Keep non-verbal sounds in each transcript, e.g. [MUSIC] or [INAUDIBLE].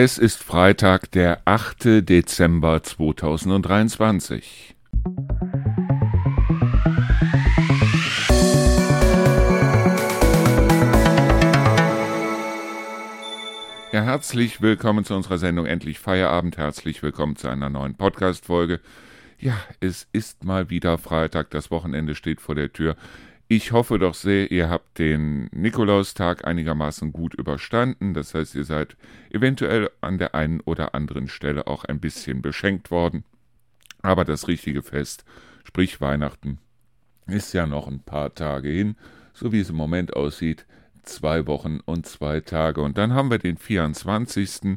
Es ist Freitag, der 8. Dezember 2023. Ja, herzlich willkommen zu unserer Sendung Endlich Feierabend. Herzlich willkommen zu einer neuen Podcast-Folge. Ja, es ist mal wieder Freitag. Das Wochenende steht vor der Tür. Ich hoffe doch sehr, ihr habt den Nikolaustag einigermaßen gut überstanden. Das heißt, ihr seid eventuell an der einen oder anderen Stelle auch ein bisschen beschenkt worden. Aber das richtige Fest, sprich Weihnachten, ist ja noch ein paar Tage hin, so wie es im Moment aussieht. Zwei Wochen und zwei Tage. Und dann haben wir den 24.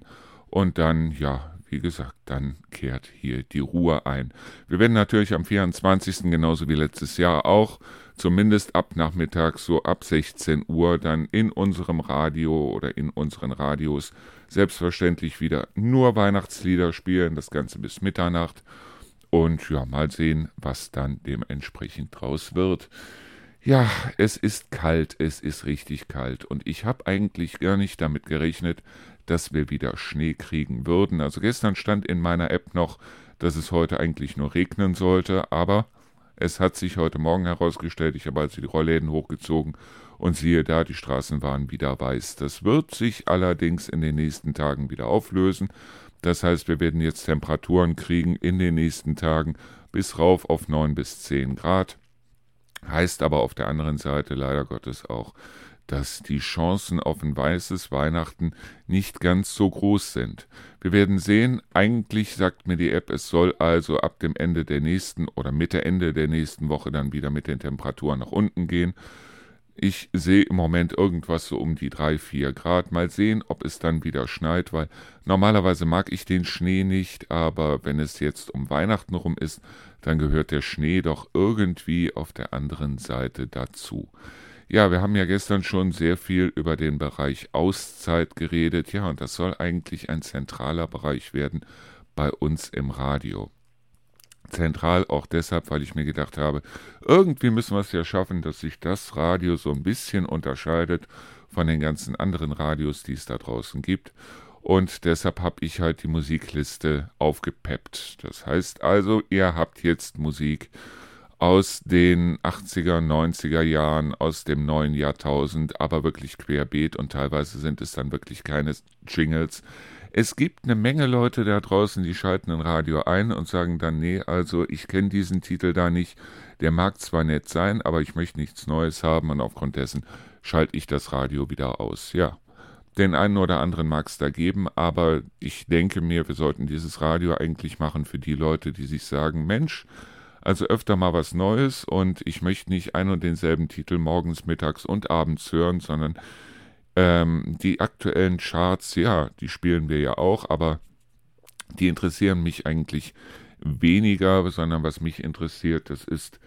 Und dann, ja, wie gesagt, dann kehrt hier die Ruhe ein. Wir werden natürlich am 24. genauso wie letztes Jahr auch zumindest ab Nachmittag, so ab 16 Uhr, dann in unserem Radio oder in unseren Radios selbstverständlich wieder nur Weihnachtslieder spielen, das Ganze bis Mitternacht. Und ja, mal sehen, was dann dementsprechend draus wird. Ja, es ist kalt, es ist richtig kalt. Und ich habe eigentlich gar nicht damit gerechnet, dass wir wieder Schnee kriegen würden. Also gestern stand in meiner App noch, dass es heute eigentlich nur regnen sollte, aber es hat sich heute Morgen herausgestellt, ich habe also die Rollläden hochgezogen und siehe da, die Straßen waren wieder weiß. Das wird sich allerdings in den nächsten Tagen wieder auflösen. Das heißt, wir werden jetzt Temperaturen kriegen in den nächsten Tagen bis rauf auf 9 bis 10 Grad. Heißt aber auf der anderen Seite leider Gottes auch, dass die Chancen auf ein weißes Weihnachten nicht ganz so groß sind. Wir werden sehen, eigentlich sagt mir die App, es soll also ab dem Ende der nächsten oder Mitte Ende der nächsten Woche dann wieder mit den Temperaturen nach unten gehen. Ich sehe im Moment irgendwas so um die 3, 4 Grad. Mal sehen, ob es dann wieder schneit, weil normalerweise mag ich den Schnee nicht, aber wenn es jetzt um Weihnachten rum ist, dann gehört der Schnee doch irgendwie auf der anderen Seite dazu. Ja, wir haben ja gestern schon sehr viel über den Bereich Auszeit geredet. Ja, und das soll eigentlich ein zentraler Bereich werden bei uns im Radio. Zentral auch deshalb, weil ich mir gedacht habe, irgendwie müssen wir es ja schaffen, dass sich das Radio so ein bisschen unterscheidet von den ganzen anderen Radios, die es da draußen gibt. Und deshalb habe ich halt die Musikliste aufgepeppt. Das heißt also, ihr habt jetzt Musik aus den 80er, 90er Jahren, aus dem neuen Jahrtausend, aber wirklich querbeet und teilweise sind es dann wirklich keine Jingles. Es gibt eine Menge Leute da draußen, die schalten ein Radio ein und sagen dann, nee, also ich kenne diesen Titel da nicht, der mag zwar nett sein, aber ich möchte nichts Neues haben und aufgrund dessen schalte ich das Radio wieder aus. Ja, den einen oder anderen mag es da geben, aber ich denke mir, wir sollten dieses Radio eigentlich machen für die Leute, die sich sagen, Mensch, also öfter mal was Neues und ich möchte nicht ein und denselben Titel morgens, mittags und abends hören, sondern ähm, die aktuellen Charts, ja, die spielen wir ja auch, aber die interessieren mich eigentlich weniger, sondern was mich interessiert, das ist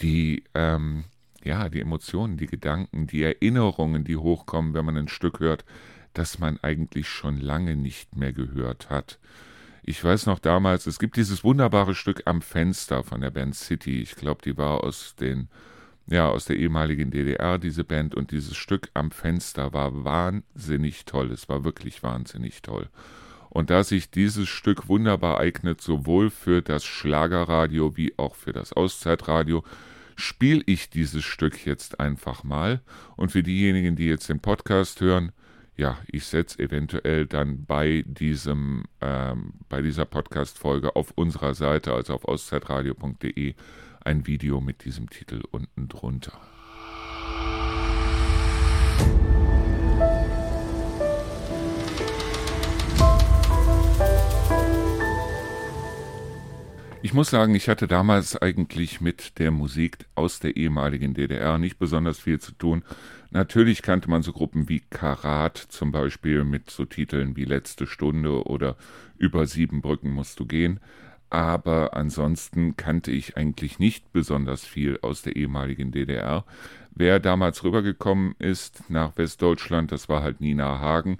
die, ähm, ja, die Emotionen, die Gedanken, die Erinnerungen, die hochkommen, wenn man ein Stück hört, das man eigentlich schon lange nicht mehr gehört hat. Ich weiß noch damals, es gibt dieses wunderbare Stück am Fenster von der Band City. Ich glaube, die war aus den ja, aus der ehemaligen DDR, diese Band, und dieses Stück am Fenster war wahnsinnig toll. Es war wirklich wahnsinnig toll. Und da sich dieses Stück wunderbar eignet, sowohl für das Schlagerradio wie auch für das Auszeitradio, spiele ich dieses Stück jetzt einfach mal. Und für diejenigen, die jetzt den Podcast hören, ja, ich setze eventuell dann bei diesem, ähm, bei dieser Podcast-Folge auf unserer Seite, also auf auszeitradio.de, ein Video mit diesem Titel unten drunter. Ich muss sagen, ich hatte damals eigentlich mit der Musik aus der ehemaligen DDR nicht besonders viel zu tun. Natürlich kannte man so Gruppen wie Karat zum Beispiel mit so Titeln wie Letzte Stunde oder Über sieben Brücken musst du gehen. Aber ansonsten kannte ich eigentlich nicht besonders viel aus der ehemaligen DDR. Wer damals rübergekommen ist nach Westdeutschland, das war halt Nina Hagen.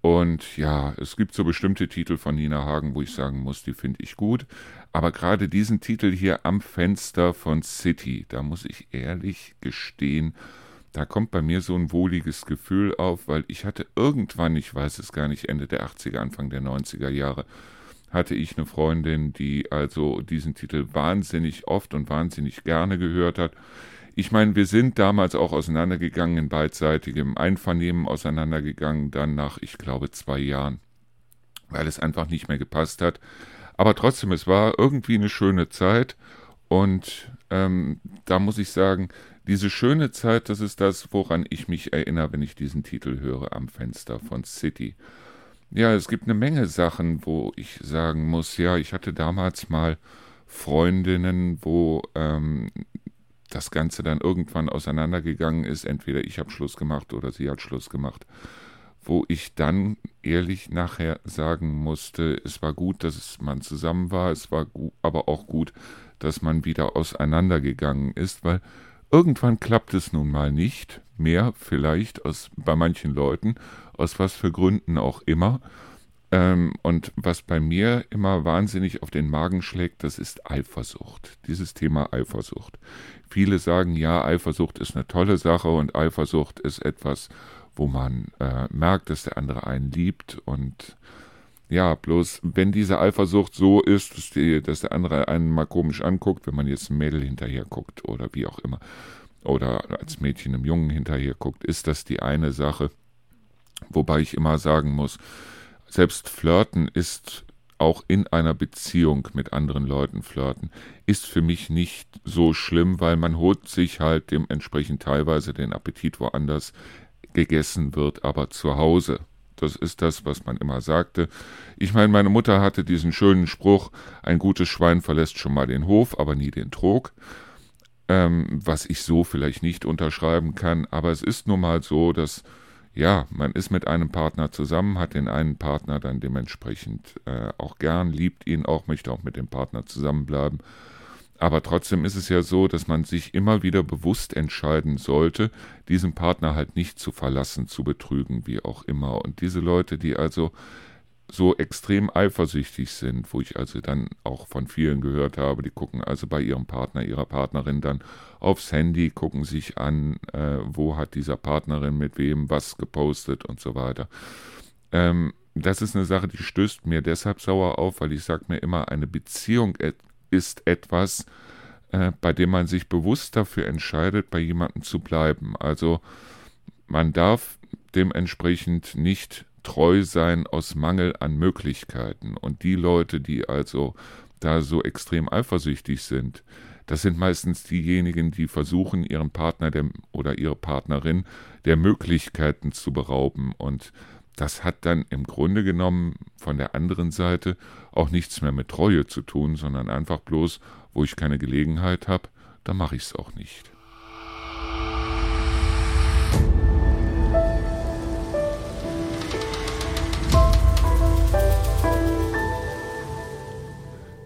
Und ja, es gibt so bestimmte Titel von Nina Hagen, wo ich sagen muss, die finde ich gut. Aber gerade diesen Titel hier am Fenster von City, da muss ich ehrlich gestehen, da kommt bei mir so ein wohliges Gefühl auf, weil ich hatte irgendwann, ich weiß es gar nicht, Ende der 80er, Anfang der 90er Jahre, hatte ich eine Freundin, die also diesen Titel wahnsinnig oft und wahnsinnig gerne gehört hat. Ich meine, wir sind damals auch auseinandergegangen in beidseitigem Einvernehmen auseinandergegangen, dann nach, ich glaube, zwei Jahren, weil es einfach nicht mehr gepasst hat. Aber trotzdem, es war irgendwie eine schöne Zeit und ähm, da muss ich sagen, diese schöne Zeit, das ist das, woran ich mich erinnere, wenn ich diesen Titel höre am Fenster von City. Ja, es gibt eine Menge Sachen, wo ich sagen muss, ja, ich hatte damals mal Freundinnen, wo ähm, das Ganze dann irgendwann auseinandergegangen ist. Entweder ich habe Schluss gemacht oder sie hat Schluss gemacht. Wo ich dann ehrlich nachher sagen musste, es war gut, dass man zusammen war, es war aber auch gut, dass man wieder auseinandergegangen ist, weil irgendwann klappt es nun mal nicht mehr, vielleicht aus, bei manchen Leuten, aus was für Gründen auch immer. Ähm, und was bei mir immer wahnsinnig auf den Magen schlägt, das ist Eifersucht. Dieses Thema Eifersucht. Viele sagen, ja, Eifersucht ist eine tolle Sache und Eifersucht ist etwas, wo man äh, merkt, dass der andere einen liebt und ja, bloß wenn diese Eifersucht so ist, dass, die, dass der andere einen mal komisch anguckt, wenn man jetzt ein Mädel hinterher guckt oder wie auch immer, oder als Mädchen einem Jungen hinterher guckt, ist das die eine Sache. Wobei ich immer sagen muss, selbst Flirten ist auch in einer Beziehung mit anderen Leuten flirten, ist für mich nicht so schlimm, weil man holt sich halt dementsprechend teilweise den Appetit woanders gegessen wird, aber zu Hause. Das ist das, was man immer sagte. Ich meine, meine Mutter hatte diesen schönen Spruch, ein gutes Schwein verlässt schon mal den Hof, aber nie den Trog. Ähm, was ich so vielleicht nicht unterschreiben kann, aber es ist nun mal so, dass ja, man ist mit einem Partner zusammen, hat den einen Partner dann dementsprechend äh, auch gern, liebt ihn auch, möchte auch mit dem Partner zusammenbleiben. Aber trotzdem ist es ja so, dass man sich immer wieder bewusst entscheiden sollte, diesen Partner halt nicht zu verlassen, zu betrügen, wie auch immer. Und diese Leute, die also so extrem eifersüchtig sind, wo ich also dann auch von vielen gehört habe, die gucken also bei ihrem Partner, ihrer Partnerin dann aufs Handy, gucken sich an, äh, wo hat dieser Partnerin mit wem was gepostet und so weiter. Ähm, das ist eine Sache, die stößt mir deshalb sauer auf, weil ich sage mir immer, eine Beziehung ist etwas, äh, bei dem man sich bewusst dafür entscheidet, bei jemandem zu bleiben. Also man darf dementsprechend nicht treu sein aus Mangel an Möglichkeiten. Und die Leute, die also da so extrem eifersüchtig sind, das sind meistens diejenigen, die versuchen, ihren Partner der, oder ihre Partnerin der Möglichkeiten zu berauben. Und das hat dann im Grunde genommen von der anderen Seite auch nichts mehr mit Treue zu tun, sondern einfach bloß, wo ich keine Gelegenheit habe, da mache ich es auch nicht.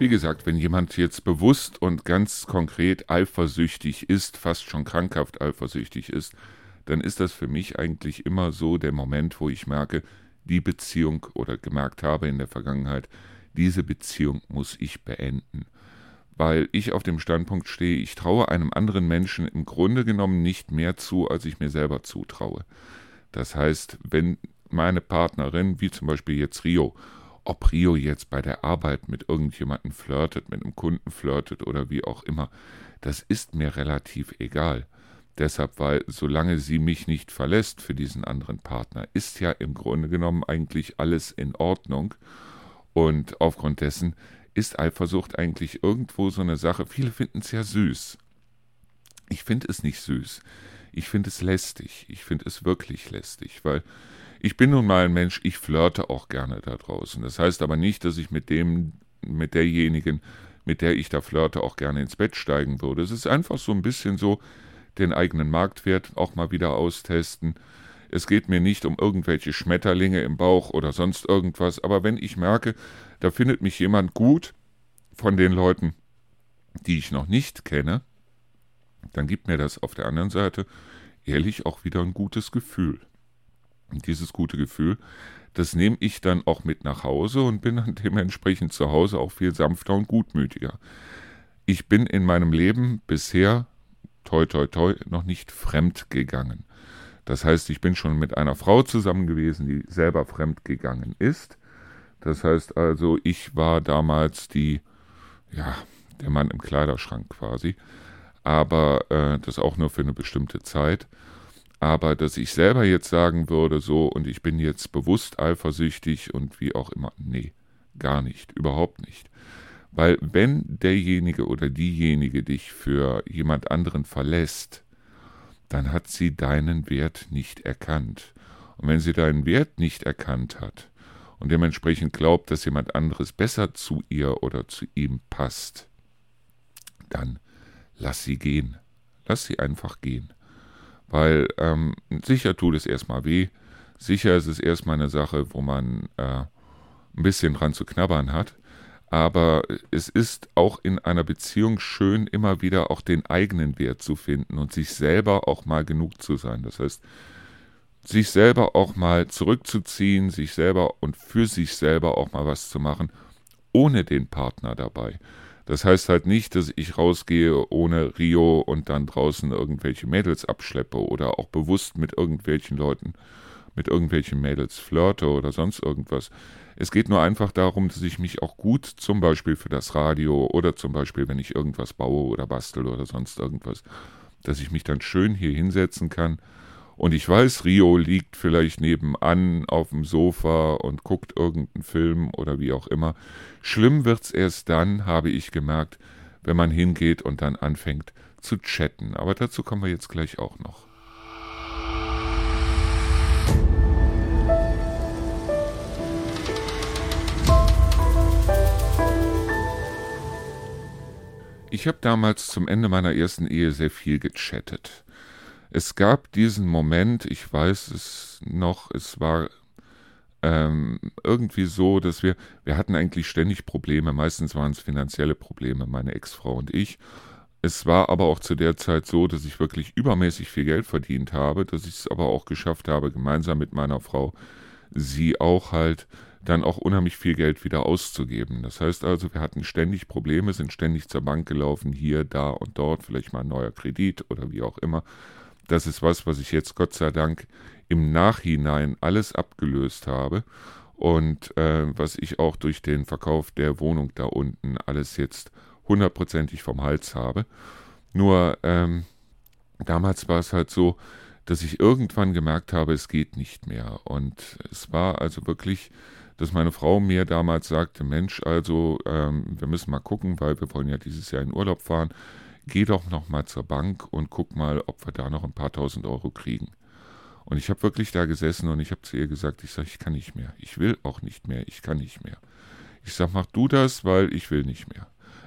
Wie gesagt, wenn jemand jetzt bewusst und ganz konkret eifersüchtig ist, fast schon krankhaft eifersüchtig ist, dann ist das für mich eigentlich immer so der Moment, wo ich merke, die Beziehung oder gemerkt habe in der Vergangenheit, diese Beziehung muss ich beenden. Weil ich auf dem Standpunkt stehe, ich traue einem anderen Menschen im Grunde genommen nicht mehr zu, als ich mir selber zutraue. Das heißt, wenn meine Partnerin, wie zum Beispiel jetzt Rio, ob Rio jetzt bei der Arbeit mit irgendjemandem flirtet, mit einem Kunden flirtet oder wie auch immer, das ist mir relativ egal. Deshalb, weil solange sie mich nicht verlässt für diesen anderen Partner, ist ja im Grunde genommen eigentlich alles in Ordnung. Und aufgrund dessen ist Eifersucht eigentlich irgendwo so eine Sache. Viele finden es ja süß. Ich finde es nicht süß. Ich finde es lästig. Ich finde es wirklich lästig, weil ich bin nun mal ein Mensch, ich flirte auch gerne da draußen. Das heißt aber nicht, dass ich mit dem, mit derjenigen, mit der ich da flirte, auch gerne ins Bett steigen würde. Es ist einfach so ein bisschen so, den eigenen Marktwert auch mal wieder austesten. Es geht mir nicht um irgendwelche Schmetterlinge im Bauch oder sonst irgendwas, aber wenn ich merke, da findet mich jemand gut von den Leuten, die ich noch nicht kenne, dann gibt mir das auf der anderen Seite ehrlich auch wieder ein gutes Gefühl. Und dieses gute Gefühl, das nehme ich dann auch mit nach Hause und bin dann dementsprechend zu Hause auch viel sanfter und gutmütiger. Ich bin in meinem Leben bisher, toi toi toi, noch nicht fremd gegangen. Das heißt, ich bin schon mit einer Frau zusammen gewesen, die selber fremd gegangen ist. Das heißt also, ich war damals die, ja, der Mann im Kleiderschrank quasi. Aber äh, das auch nur für eine bestimmte Zeit. Aber dass ich selber jetzt sagen würde, so, und ich bin jetzt bewusst eifersüchtig und wie auch immer, nee, gar nicht, überhaupt nicht. Weil wenn derjenige oder diejenige dich für jemand anderen verlässt, dann hat sie deinen Wert nicht erkannt. Und wenn sie deinen Wert nicht erkannt hat und dementsprechend glaubt, dass jemand anderes besser zu ihr oder zu ihm passt, dann lass sie gehen. Lass sie einfach gehen. Weil ähm, sicher tut es erstmal weh. Sicher ist es erstmal eine Sache, wo man äh, ein bisschen dran zu knabbern hat. Aber es ist auch in einer Beziehung schön, immer wieder auch den eigenen Wert zu finden und sich selber auch mal genug zu sein. Das heißt, sich selber auch mal zurückzuziehen, sich selber und für sich selber auch mal was zu machen, ohne den Partner dabei. Das heißt halt nicht, dass ich rausgehe ohne Rio und dann draußen irgendwelche Mädels abschleppe oder auch bewusst mit irgendwelchen Leuten, mit irgendwelchen Mädels flirte oder sonst irgendwas. Es geht nur einfach darum, dass ich mich auch gut zum Beispiel für das Radio oder zum Beispiel, wenn ich irgendwas baue oder bastel oder sonst irgendwas, dass ich mich dann schön hier hinsetzen kann und ich weiß, Rio liegt vielleicht nebenan auf dem Sofa und guckt irgendeinen Film oder wie auch immer. Schlimm wird's erst dann, habe ich gemerkt, wenn man hingeht und dann anfängt zu chatten. Aber dazu kommen wir jetzt gleich auch noch. Ich habe damals zum Ende meiner ersten Ehe sehr viel gechattet. Es gab diesen Moment, ich weiß es noch, es war ähm, irgendwie so, dass wir, wir hatten eigentlich ständig Probleme, meistens waren es finanzielle Probleme, meine Ex-Frau und ich. Es war aber auch zu der Zeit so, dass ich wirklich übermäßig viel Geld verdient habe, dass ich es aber auch geschafft habe, gemeinsam mit meiner Frau, sie auch halt dann auch unheimlich viel Geld wieder auszugeben. Das heißt also, wir hatten ständig Probleme, sind ständig zur Bank gelaufen, hier, da und dort, vielleicht mal ein neuer Kredit oder wie auch immer das ist was, was ich jetzt Gott sei Dank im Nachhinein alles abgelöst habe und äh, was ich auch durch den Verkauf der Wohnung da unten alles jetzt hundertprozentig vom Hals habe. Nur ähm, damals war es halt so, dass ich irgendwann gemerkt habe, es geht nicht mehr. Und es war also wirklich, dass meine Frau mir damals sagte, Mensch, also ähm, wir müssen mal gucken, weil wir wollen ja dieses Jahr in Urlaub fahren geh doch noch mal zur Bank und guck mal, ob wir da noch ein paar tausend Euro kriegen. Und ich habe wirklich da gesessen und ich habe zu ihr gesagt, ich sage, ich kann nicht mehr. Ich will auch nicht mehr, ich kann nicht mehr. Ich sage, mach du das, weil ich will nicht mehr.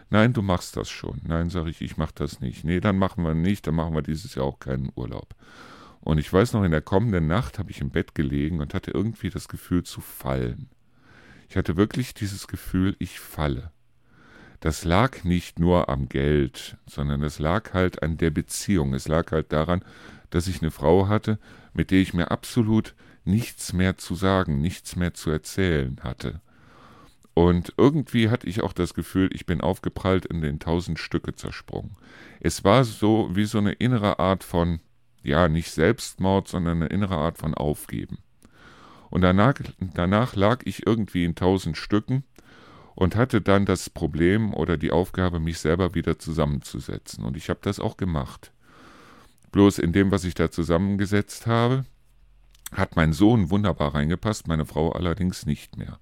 Nein, du machst das schon. Nein, sage ich, ich mach das nicht. Nee, dann machen wir nicht, dann machen wir dieses Jahr auch keinen Urlaub. Und ich weiß noch, in der kommenden Nacht habe ich im Bett gelegen und hatte irgendwie das Gefühl zu fallen. Ich hatte wirklich dieses Gefühl, ich falle das lag nicht nur am Geld, sondern es lag halt an der Beziehung. Es lag halt daran, dass ich eine Frau hatte, mit der ich mir absolut nichts mehr zu sagen, nichts mehr zu erzählen hatte. Und irgendwie hatte ich auch das Gefühl, ich bin aufgeprallt in den tausend Stücke zersprungen. Es war so wie so eine innere Art von, ja, nicht Selbstmord, sondern eine innere Art von Aufgeben. Und danach, danach lag ich irgendwie in tausend Stücken und hatte dann das Problem oder die Aufgabe, mich selber wieder zusammenzusetzen. Und ich habe das auch gemacht. Bloß in dem, was ich da zusammengesetzt habe, hat mein Sohn wunderbar reingepasst, meine Frau allerdings nicht mehr.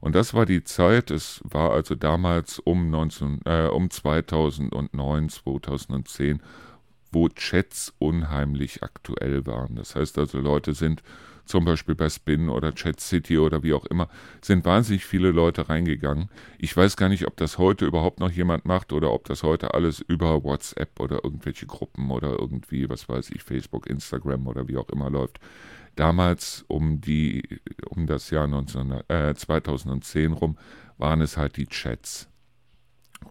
Und das war die Zeit, es war also damals um, 19, äh, um 2009, 2010, wo Chats unheimlich aktuell waren. Das heißt also, Leute sind zum Beispiel bei Spin oder Chat City oder wie auch immer, sind wahnsinnig viele Leute reingegangen. Ich weiß gar nicht, ob das heute überhaupt noch jemand macht oder ob das heute alles über WhatsApp oder irgendwelche Gruppen oder irgendwie, was weiß ich, Facebook, Instagram oder wie auch immer läuft. Damals um die, um das Jahr 19, äh, 2010 rum, waren es halt die Chats.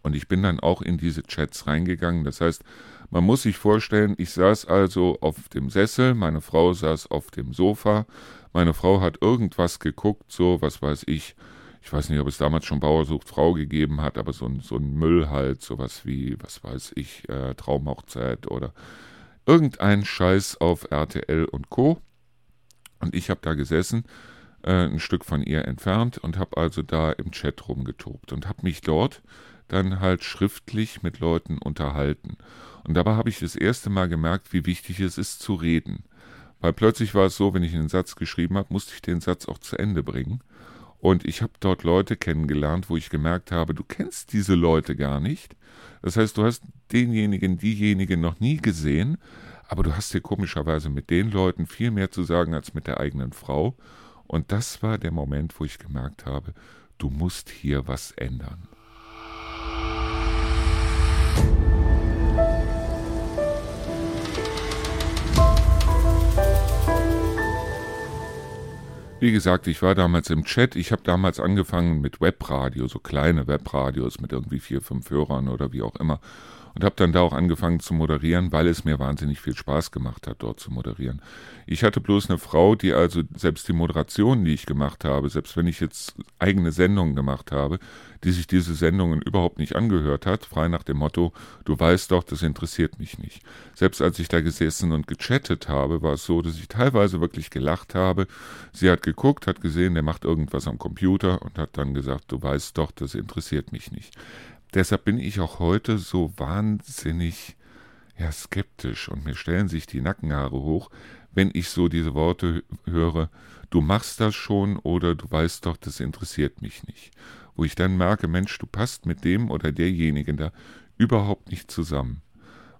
Und ich bin dann auch in diese Chats reingegangen. Das heißt, man muss sich vorstellen, ich saß also auf dem Sessel, meine Frau saß auf dem Sofa, meine Frau hat irgendwas geguckt, so, was weiß ich, ich weiß nicht, ob es damals schon Bauer sucht Frau gegeben hat, aber so ein, so ein Müll halt, sowas wie, was weiß ich, äh, Traumhochzeit oder Irgendein Scheiß auf RTL und Co. Und ich habe da gesessen, äh, ein Stück von ihr entfernt und habe also da im Chat rumgetobt und habe mich dort dann halt schriftlich mit Leuten unterhalten. Und dabei habe ich das erste Mal gemerkt, wie wichtig es ist zu reden. Weil plötzlich war es so, wenn ich einen Satz geschrieben habe, musste ich den Satz auch zu Ende bringen. Und ich habe dort Leute kennengelernt, wo ich gemerkt habe, du kennst diese Leute gar nicht. Das heißt, du hast denjenigen, diejenigen noch nie gesehen, aber du hast dir komischerweise mit den Leuten viel mehr zu sagen als mit der eigenen Frau. Und das war der Moment, wo ich gemerkt habe, du musst hier was ändern. Wie gesagt, ich war damals im Chat. Ich habe damals angefangen mit Webradio, so kleine Webradios mit irgendwie vier, fünf Hörern oder wie auch immer und habe dann da auch angefangen zu moderieren, weil es mir wahnsinnig viel Spaß gemacht hat, dort zu moderieren. Ich hatte bloß eine Frau, die also selbst die Moderation, die ich gemacht habe, selbst wenn ich jetzt eigene Sendungen gemacht habe, die sich diese Sendungen überhaupt nicht angehört hat, frei nach dem Motto, du weißt doch, das interessiert mich nicht. Selbst als ich da gesessen und gechattet habe, war es so, dass ich teilweise wirklich gelacht habe. Sie hat geguckt, hat gesehen, der macht irgendwas am Computer und hat dann gesagt, du weißt doch, das interessiert mich nicht. Deshalb bin ich auch heute so wahnsinnig ja, skeptisch und mir stellen sich die Nackenhaare hoch, wenn ich so diese Worte höre, du machst das schon oder du weißt doch, das interessiert mich nicht. Wo ich dann merke, Mensch, du passt mit dem oder derjenigen da überhaupt nicht zusammen.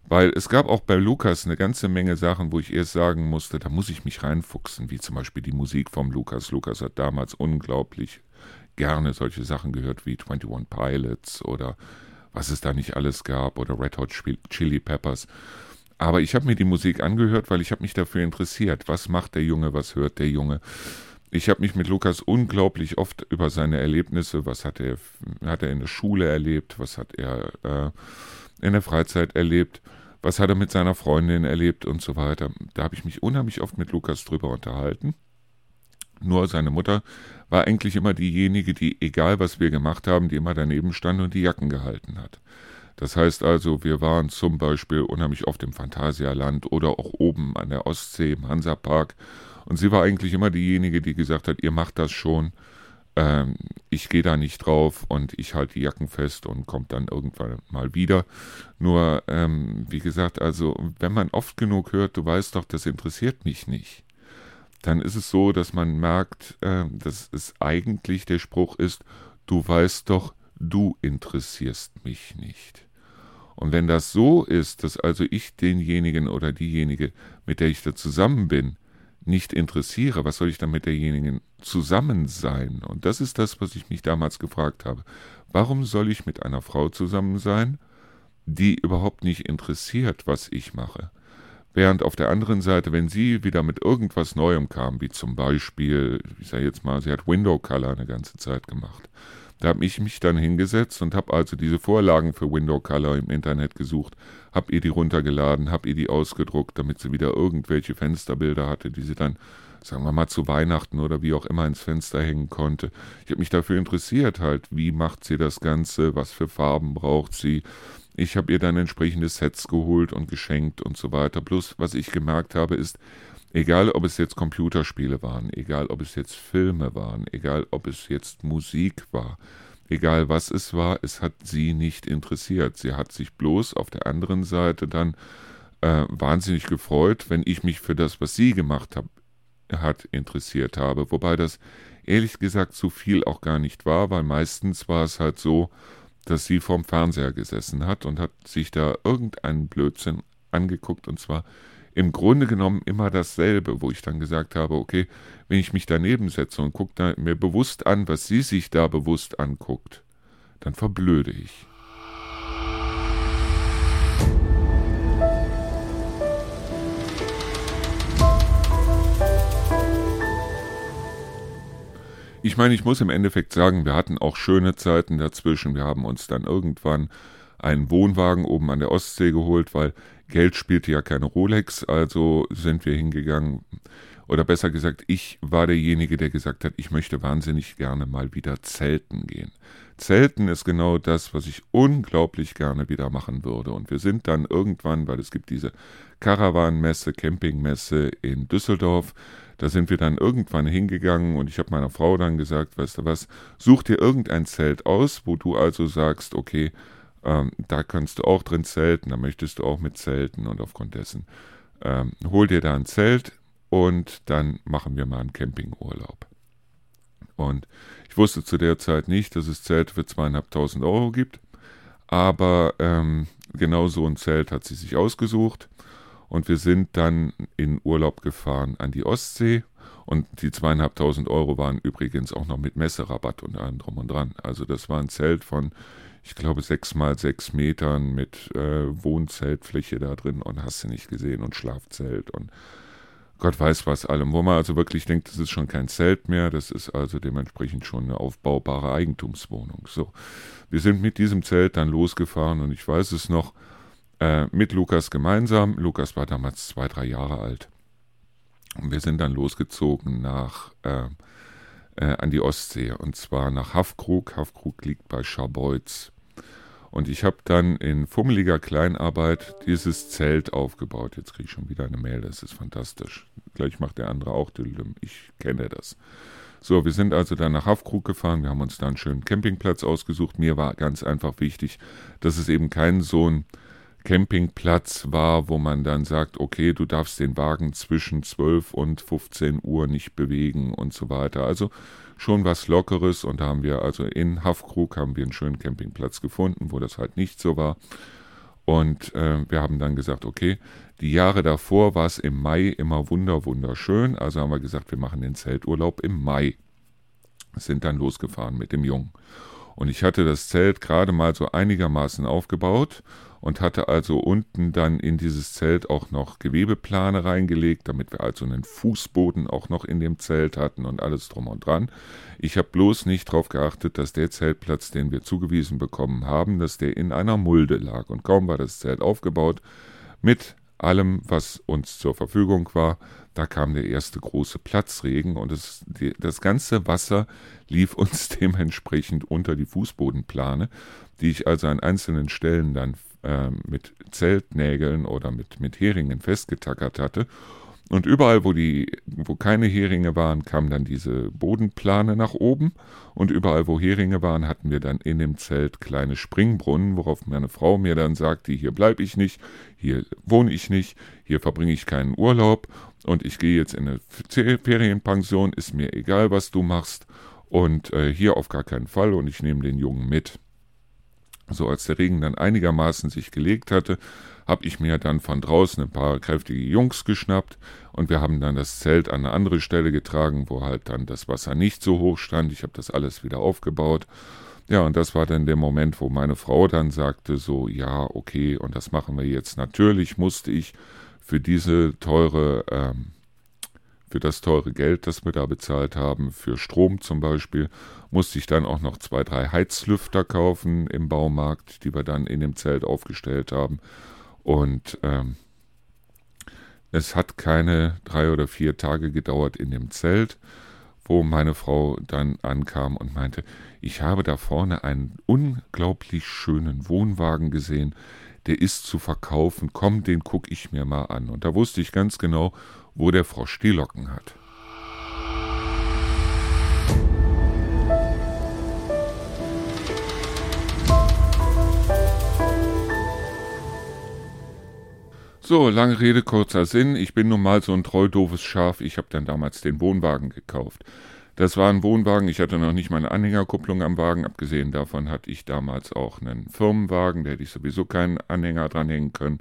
Weil es gab auch bei Lukas eine ganze Menge Sachen, wo ich erst sagen musste, da muss ich mich reinfuchsen, wie zum Beispiel die Musik vom Lukas. Lukas hat damals unglaublich gerne solche Sachen gehört wie 21 Pilots oder was es da nicht alles gab oder Red Hot Chili Peppers. Aber ich habe mir die Musik angehört, weil ich habe mich dafür interessiert. Was macht der Junge, was hört der Junge? Ich habe mich mit Lukas unglaublich oft über seine Erlebnisse, was hat er, hat er in der Schule erlebt, was hat er äh, in der Freizeit erlebt, was hat er mit seiner Freundin erlebt und so weiter. Da habe ich mich unheimlich oft mit Lukas drüber unterhalten. Nur seine Mutter war eigentlich immer diejenige, die, egal was wir gemacht haben, die immer daneben stand und die Jacken gehalten hat. Das heißt also, wir waren zum Beispiel unheimlich oft im Phantasialand oder auch oben an der Ostsee im Hansapark. Und sie war eigentlich immer diejenige, die gesagt hat, ihr macht das schon, ähm, ich gehe da nicht drauf und ich halte die Jacken fest und kommt dann irgendwann mal wieder. Nur, ähm, wie gesagt, also wenn man oft genug hört, du weißt doch, das interessiert mich nicht dann ist es so, dass man merkt, äh, dass es eigentlich der Spruch ist, du weißt doch, du interessierst mich nicht. Und wenn das so ist, dass also ich denjenigen oder diejenige, mit der ich da zusammen bin, nicht interessiere, was soll ich dann mit derjenigen zusammen sein? Und das ist das, was ich mich damals gefragt habe. Warum soll ich mit einer Frau zusammen sein, die überhaupt nicht interessiert, was ich mache? Während auf der anderen Seite, wenn sie wieder mit irgendwas Neuem kam, wie zum Beispiel, ich sage jetzt mal, sie hat Window Color eine ganze Zeit gemacht. Da habe ich mich dann hingesetzt und habe also diese Vorlagen für Window Color im Internet gesucht, habe ihr die runtergeladen, habe ihr die ausgedruckt, damit sie wieder irgendwelche Fensterbilder hatte, die sie dann, sagen wir mal, zu Weihnachten oder wie auch immer ins Fenster hängen konnte. Ich habe mich dafür interessiert halt, wie macht sie das Ganze, was für Farben braucht sie, ich habe ihr dann entsprechende Sets geholt und geschenkt und so weiter. Plus, was ich gemerkt habe, ist, egal ob es jetzt Computerspiele waren, egal ob es jetzt Filme waren, egal ob es jetzt Musik war, egal was es war, es hat sie nicht interessiert. Sie hat sich bloß auf der anderen Seite dann äh, wahnsinnig gefreut, wenn ich mich für das, was sie gemacht hab, hat, interessiert habe. Wobei das ehrlich gesagt zu viel auch gar nicht war, weil meistens war es halt so, dass sie vorm Fernseher gesessen hat und hat sich da irgendeinen Blödsinn angeguckt und zwar im Grunde genommen immer dasselbe, wo ich dann gesagt habe, okay, wenn ich mich daneben setze und gucke mir bewusst an, was sie sich da bewusst anguckt, dann verblöde ich. Ich meine, ich muss im Endeffekt sagen, wir hatten auch schöne Zeiten dazwischen. Wir haben uns dann irgendwann einen Wohnwagen oben an der Ostsee geholt, weil Geld spielte ja keine Rolex, also sind wir hingegangen oder besser gesagt, ich war derjenige, der gesagt hat, ich möchte wahnsinnig gerne mal wieder zelten gehen. Zelten ist genau das, was ich unglaublich gerne wieder machen würde. Und wir sind dann irgendwann, weil es gibt diese Caravan-Messe, Campingmesse in Düsseldorf, da sind wir dann irgendwann hingegangen und ich habe meiner Frau dann gesagt, weißt du was, such dir irgendein Zelt aus, wo du also sagst, okay, ähm, da kannst du auch drin zelten, da möchtest du auch mit zelten und aufgrund dessen ähm, hol dir da ein Zelt, und dann machen wir mal einen Campingurlaub. Und ich wusste zu der Zeit nicht, dass es Zelte für zweieinhalbtausend Euro gibt, aber ähm, genau so ein Zelt hat sie sich ausgesucht und wir sind dann in Urlaub gefahren an die Ostsee und die zweieinhalbtausend Euro waren übrigens auch noch mit Messerabatt und allem drum und dran. Also das war ein Zelt von, ich glaube, sechs mal sechs Metern mit äh, Wohnzeltfläche da drin und hast du nicht gesehen und Schlafzelt und Gott weiß was allem, wo man also wirklich denkt, das ist schon kein Zelt mehr, das ist also dementsprechend schon eine aufbaubare Eigentumswohnung. So, wir sind mit diesem Zelt dann losgefahren und ich weiß es noch, äh, mit Lukas gemeinsam. Lukas war damals zwei, drei Jahre alt. Und wir sind dann losgezogen nach äh, äh, an die Ostsee und zwar nach Haffkrug. Haffkrug liegt bei Scharbeutz. Und ich habe dann in fummeliger Kleinarbeit dieses Zelt aufgebaut. Jetzt kriege ich schon wieder eine Mail, das ist fantastisch. Gleich macht der andere auch Dildem. Ich kenne das. So, wir sind also dann nach Hafkrug gefahren. Wir haben uns da einen schönen Campingplatz ausgesucht. Mir war ganz einfach wichtig, dass es eben kein so ein Campingplatz war, wo man dann sagt, okay, du darfst den Wagen zwischen 12 und 15 Uhr nicht bewegen und so weiter. Also schon was Lockeres und da haben wir also in Hafkrug haben wir einen schönen Campingplatz gefunden, wo das halt nicht so war. Und äh, wir haben dann gesagt, okay, die Jahre davor war es im Mai immer wunder, wunderschön. Also haben wir gesagt, wir machen den Zelturlaub im Mai. Sind dann losgefahren mit dem Jungen. Und ich hatte das Zelt gerade mal so einigermaßen aufgebaut und hatte also unten dann in dieses Zelt auch noch Gewebeplane reingelegt, damit wir also einen Fußboden auch noch in dem Zelt hatten und alles drum und dran. Ich habe bloß nicht darauf geachtet, dass der Zeltplatz, den wir zugewiesen bekommen haben, dass der in einer Mulde lag. Und kaum war das Zelt aufgebaut, mit allem, was uns zur Verfügung war, da kam der erste große Platzregen und es, die, das ganze Wasser lief uns [LAUGHS] dementsprechend unter die Fußbodenplane, die ich also an einzelnen Stellen dann äh, mit Zeltnägeln oder mit, mit Heringen festgetackert hatte. Und überall, wo, die, wo keine Heringe waren, kam dann diese Bodenplane nach oben. Und überall, wo Heringe waren, hatten wir dann in dem Zelt kleine Springbrunnen, worauf meine Frau mir dann sagte, hier bleibe ich nicht, hier wohne ich nicht, hier verbringe ich keinen Urlaub und ich gehe jetzt in eine Ferienpension, ist mir egal, was du machst. Und äh, hier auf gar keinen Fall und ich nehme den Jungen mit. So als der Regen dann einigermaßen sich gelegt hatte, habe ich mir dann von draußen ein paar kräftige Jungs geschnappt und wir haben dann das Zelt an eine andere Stelle getragen, wo halt dann das Wasser nicht so hoch stand. Ich habe das alles wieder aufgebaut. Ja, und das war dann der Moment, wo meine Frau dann sagte so, ja, okay, und das machen wir jetzt. Natürlich musste ich für diese teure ähm, für das teure Geld, das wir da bezahlt haben, für Strom zum Beispiel, musste ich dann auch noch zwei, drei Heizlüfter kaufen im Baumarkt, die wir dann in dem Zelt aufgestellt haben. Und ähm, es hat keine drei oder vier Tage gedauert in dem Zelt, wo meine Frau dann ankam und meinte, ich habe da vorne einen unglaublich schönen Wohnwagen gesehen, der ist zu verkaufen, komm, den gucke ich mir mal an. Und da wusste ich ganz genau, wo der Frosch die Locken hat. So, lange Rede, kurzer Sinn. Ich bin nun mal so ein treu doofes Schaf. Ich habe dann damals den Wohnwagen gekauft. Das war ein Wohnwagen. Ich hatte noch nicht meine Anhängerkupplung am Wagen. Abgesehen davon hatte ich damals auch einen Firmenwagen. Da hätte ich sowieso keinen Anhänger dranhängen können.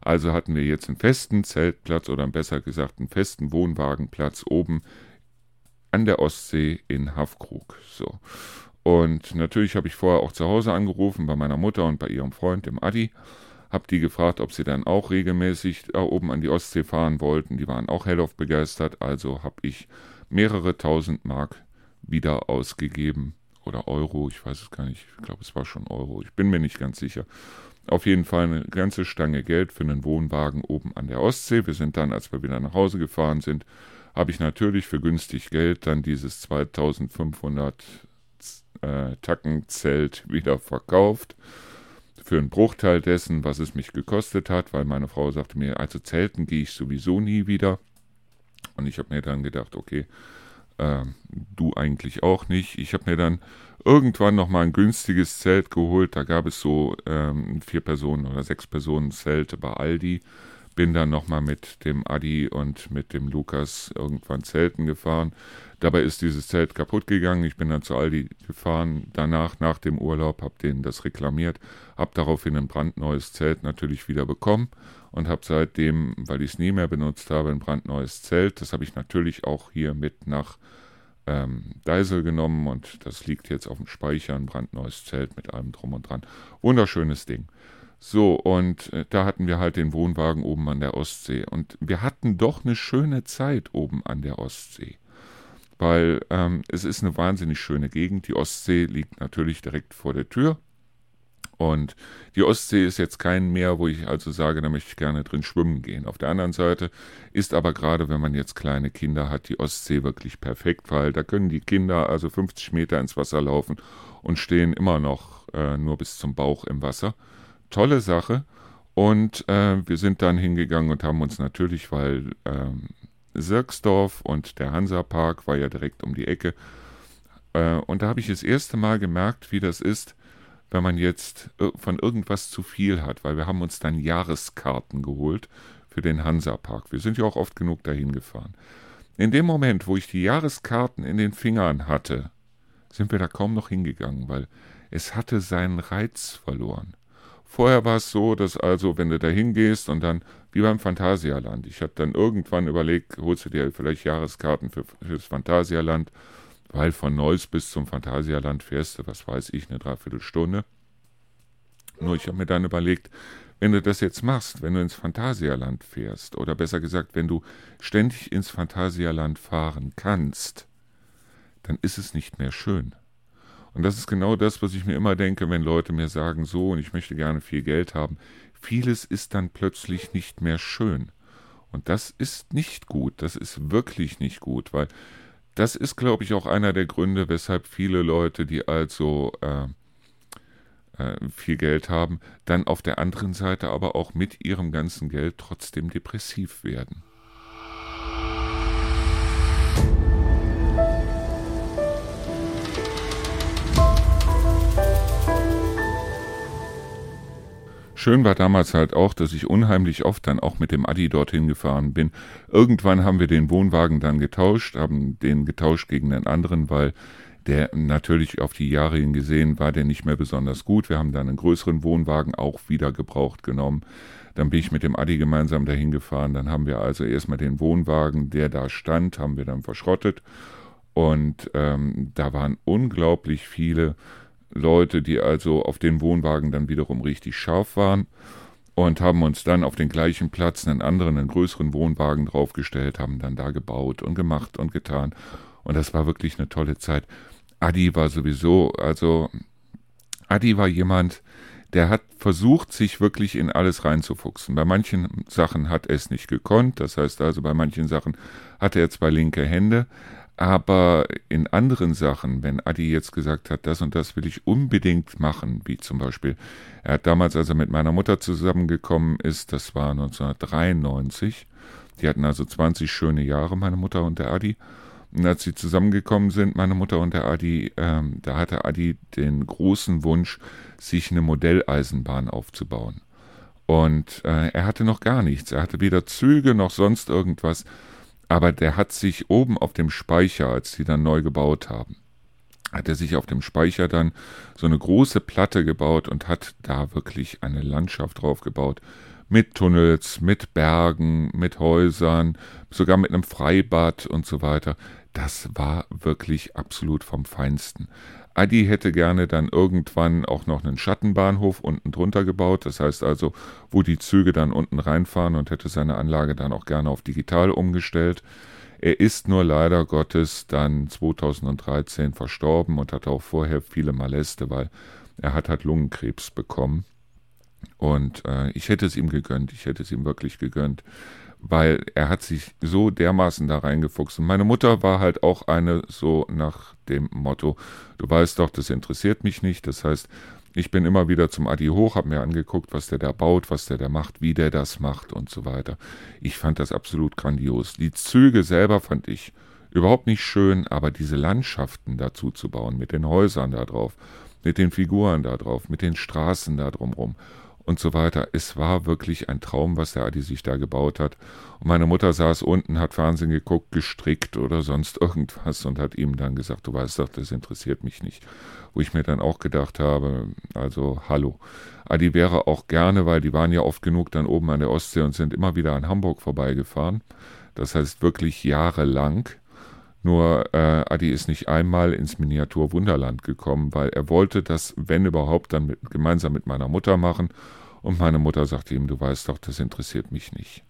Also hatten wir jetzt einen festen Zeltplatz oder besser gesagt einen festen Wohnwagenplatz oben an der Ostsee in Haffkrug. So. Und natürlich habe ich vorher auch zu Hause angerufen bei meiner Mutter und bei ihrem Freund, dem Adi. Habe die gefragt, ob sie dann auch regelmäßig da oben an die Ostsee fahren wollten. Die waren auch hellauf begeistert. Also habe ich mehrere tausend Mark wieder ausgegeben. Oder Euro, ich weiß es gar nicht. Ich glaube, es war schon Euro. Ich bin mir nicht ganz sicher. Auf jeden Fall eine ganze Stange Geld für einen Wohnwagen oben an der Ostsee. Wir sind dann, als wir wieder nach Hause gefahren sind, habe ich natürlich für günstig Geld dann dieses 2500 äh, Tackenzelt wieder verkauft. Für einen Bruchteil dessen, was es mich gekostet hat, weil meine Frau sagte mir, also Zelten gehe ich sowieso nie wieder. Und ich habe mir dann gedacht, okay, äh, du eigentlich auch nicht. Ich habe mir dann irgendwann nochmal ein günstiges Zelt geholt. Da gab es so ähm, vier Personen oder sechs Personen Zelte bei Aldi. Bin dann nochmal mit dem Adi und mit dem Lukas irgendwann Zelten gefahren. Dabei ist dieses Zelt kaputt gegangen. Ich bin dann zu Aldi gefahren. Danach, nach dem Urlaub, habe denen das reklamiert. Habe daraufhin ein brandneues Zelt natürlich wieder bekommen und habe seitdem, weil ich es nie mehr benutzt habe, ein brandneues Zelt. Das habe ich natürlich auch hier mit nach ähm, Deisel genommen und das liegt jetzt auf dem Speicher, ein brandneues Zelt mit allem drum und dran. Wunderschönes Ding. So, und äh, da hatten wir halt den Wohnwagen oben an der Ostsee. Und wir hatten doch eine schöne Zeit oben an der Ostsee. Weil ähm, es ist eine wahnsinnig schöne Gegend. Die Ostsee liegt natürlich direkt vor der Tür. Und die Ostsee ist jetzt kein Meer, wo ich also sage, da möchte ich gerne drin schwimmen gehen. Auf der anderen Seite ist aber gerade, wenn man jetzt kleine Kinder hat, die Ostsee wirklich perfekt, weil da können die Kinder also 50 Meter ins Wasser laufen und stehen immer noch äh, nur bis zum Bauch im Wasser. Tolle Sache. Und äh, wir sind dann hingegangen und haben uns natürlich, weil ähm, Sirksdorf und der Hansapark war ja direkt um die Ecke. Äh, und da habe ich das erste Mal gemerkt, wie das ist, wenn man jetzt äh, von irgendwas zu viel hat, weil wir haben uns dann Jahreskarten geholt für den Hansapark. Wir sind ja auch oft genug dahin gefahren. In dem Moment, wo ich die Jahreskarten in den Fingern hatte, sind wir da kaum noch hingegangen, weil es hatte seinen Reiz verloren. Vorher war es so, dass also, wenn du da hingehst und dann, wie beim Phantasialand, ich habe dann irgendwann überlegt, holst du dir vielleicht Jahreskarten für, fürs Phantasialand weil von Neuss bis zum Phantasialand fährst du, was weiß ich, eine Dreiviertelstunde. Nur ich habe mir dann überlegt, wenn du das jetzt machst, wenn du ins Phantasialand fährst, oder besser gesagt, wenn du ständig ins Phantasialand fahren kannst, dann ist es nicht mehr schön. Und das ist genau das, was ich mir immer denke, wenn Leute mir sagen, so, und ich möchte gerne viel Geld haben. Vieles ist dann plötzlich nicht mehr schön. Und das ist nicht gut, das ist wirklich nicht gut, weil das ist, glaube ich, auch einer der Gründe, weshalb viele Leute, die also äh, äh, viel Geld haben, dann auf der anderen Seite aber auch mit ihrem ganzen Geld trotzdem depressiv werden. Schön war damals halt auch, dass ich unheimlich oft dann auch mit dem Adi dorthin gefahren bin. Irgendwann haben wir den Wohnwagen dann getauscht, haben den getauscht gegen einen anderen, weil der natürlich auf die Jahre hin gesehen war der nicht mehr besonders gut. Wir haben dann einen größeren Wohnwagen auch wieder gebraucht genommen. Dann bin ich mit dem Adi gemeinsam dahin gefahren. Dann haben wir also erstmal den Wohnwagen, der da stand, haben wir dann verschrottet. Und ähm, da waren unglaublich viele Leute, die also auf den Wohnwagen dann wiederum richtig scharf waren und haben uns dann auf den gleichen Platz einen anderen, einen größeren Wohnwagen draufgestellt, haben dann da gebaut und gemacht und getan. Und das war wirklich eine tolle Zeit. Adi war sowieso, also Adi war jemand, der hat versucht, sich wirklich in alles reinzufuchsen. Bei manchen Sachen hat er es nicht gekonnt, das heißt also, bei manchen Sachen hatte er zwei linke Hände, aber in anderen Sachen, wenn Adi jetzt gesagt hat, das und das will ich unbedingt machen, wie zum Beispiel, er hat damals, als er mit meiner Mutter zusammengekommen ist, das war 1993, die hatten also 20 schöne Jahre, meine Mutter und der Adi. Und als sie zusammengekommen sind, meine Mutter und der Adi, ähm, da hatte Adi den großen Wunsch, sich eine Modelleisenbahn aufzubauen. Und äh, er hatte noch gar nichts. Er hatte weder Züge noch sonst irgendwas aber der hat sich oben auf dem Speicher, als die dann neu gebaut haben, hat er sich auf dem Speicher dann so eine große Platte gebaut und hat da wirklich eine Landschaft drauf gebaut. Mit Tunnels, mit Bergen, mit Häusern, sogar mit einem Freibad und so weiter. Das war wirklich absolut vom Feinsten. Adi hätte gerne dann irgendwann auch noch einen Schattenbahnhof unten drunter gebaut, das heißt also, wo die Züge dann unten reinfahren und hätte seine Anlage dann auch gerne auf digital umgestellt. Er ist nur leider Gottes dann 2013 verstorben und hatte auch vorher viele Maleste, weil er hat halt Lungenkrebs bekommen. Und äh, ich hätte es ihm gegönnt, ich hätte es ihm wirklich gegönnt, weil er hat sich so dermaßen da reingefuchst. Und meine Mutter war halt auch eine so nach dem Motto, du weißt doch, das interessiert mich nicht. Das heißt, ich bin immer wieder zum Adi hoch, habe mir angeguckt, was der da baut, was der da macht, wie der das macht und so weiter. Ich fand das absolut grandios. Die Züge selber fand ich überhaupt nicht schön, aber diese Landschaften dazu zu bauen, mit den Häusern da drauf, mit den Figuren da drauf, mit den Straßen da drumrum und so weiter. Es war wirklich ein Traum, was der Adi sich da gebaut hat. Und meine Mutter saß unten, hat Fernsehen geguckt, gestrickt oder sonst irgendwas und hat ihm dann gesagt, du weißt doch, das interessiert mich nicht. Wo ich mir dann auch gedacht habe, also hallo. Adi wäre auch gerne, weil die waren ja oft genug dann oben an der Ostsee und sind immer wieder an Hamburg vorbeigefahren. Das heißt wirklich jahrelang. Nur äh, Adi ist nicht einmal ins Miniatur Wunderland gekommen, weil er wollte das, wenn überhaupt, dann mit, gemeinsam mit meiner Mutter machen. Und meine Mutter sagte ihm, du weißt doch, das interessiert mich nicht.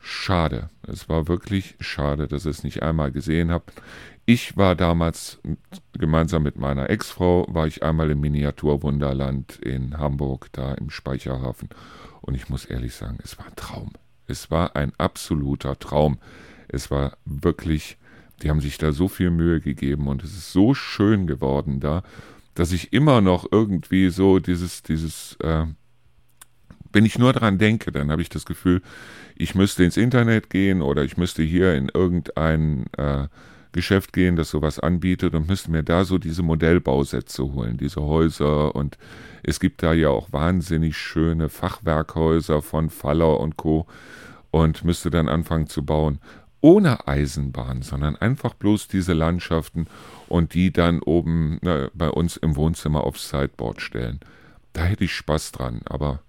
Schade. Es war wirklich schade, dass ihr es nicht einmal gesehen habt. Ich war damals gemeinsam mit meiner Ex-Frau, war ich einmal im Miniaturwunderland in Hamburg, da im Speicherhafen. Und ich muss ehrlich sagen, es war ein Traum. Es war ein absoluter Traum. Es war wirklich die haben sich da so viel Mühe gegeben und es ist so schön geworden da, dass ich immer noch irgendwie so dieses, dieses, äh, wenn ich nur dran denke, dann habe ich das Gefühl, ich müsste ins Internet gehen oder ich müsste hier in irgendein äh, Geschäft gehen, das sowas anbietet und müsste mir da so diese Modellbausätze holen, diese Häuser und es gibt da ja auch wahnsinnig schöne Fachwerkhäuser von Faller und Co. und müsste dann anfangen zu bauen ohne Eisenbahn, sondern einfach bloß diese Landschaften und die dann oben na, bei uns im Wohnzimmer aufs Sideboard stellen. Da hätte ich Spaß dran, aber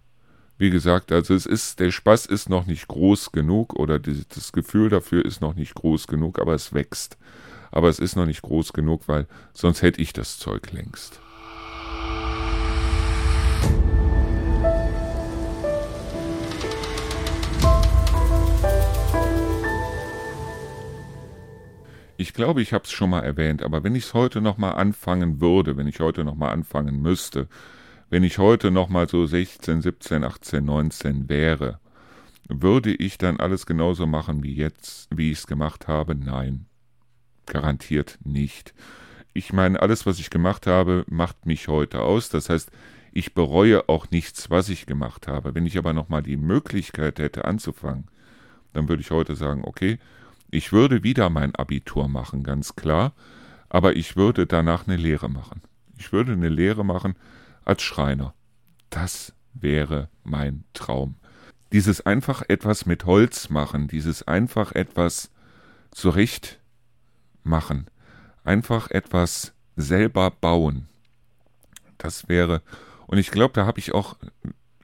wie gesagt, also es ist, der Spaß ist noch nicht groß genug oder die, das Gefühl dafür ist noch nicht groß genug, aber es wächst. Aber es ist noch nicht groß genug, weil sonst hätte ich das Zeug längst. Ich glaube, ich habe es schon mal erwähnt, aber wenn ich es heute noch mal anfangen würde, wenn ich heute noch mal anfangen müsste, wenn ich heute noch mal so 16, 17, 18, 19 wäre, würde ich dann alles genauso machen wie jetzt, wie ich es gemacht habe? Nein, garantiert nicht. Ich meine, alles, was ich gemacht habe, macht mich heute aus. Das heißt, ich bereue auch nichts, was ich gemacht habe. Wenn ich aber noch mal die Möglichkeit hätte anzufangen, dann würde ich heute sagen, okay, ich würde wieder mein Abitur machen, ganz klar, aber ich würde danach eine Lehre machen. Ich würde eine Lehre machen als Schreiner. Das wäre mein Traum. Dieses einfach etwas mit Holz machen, dieses einfach etwas zurecht machen, einfach etwas selber bauen. Das wäre, und ich glaube, da habe ich auch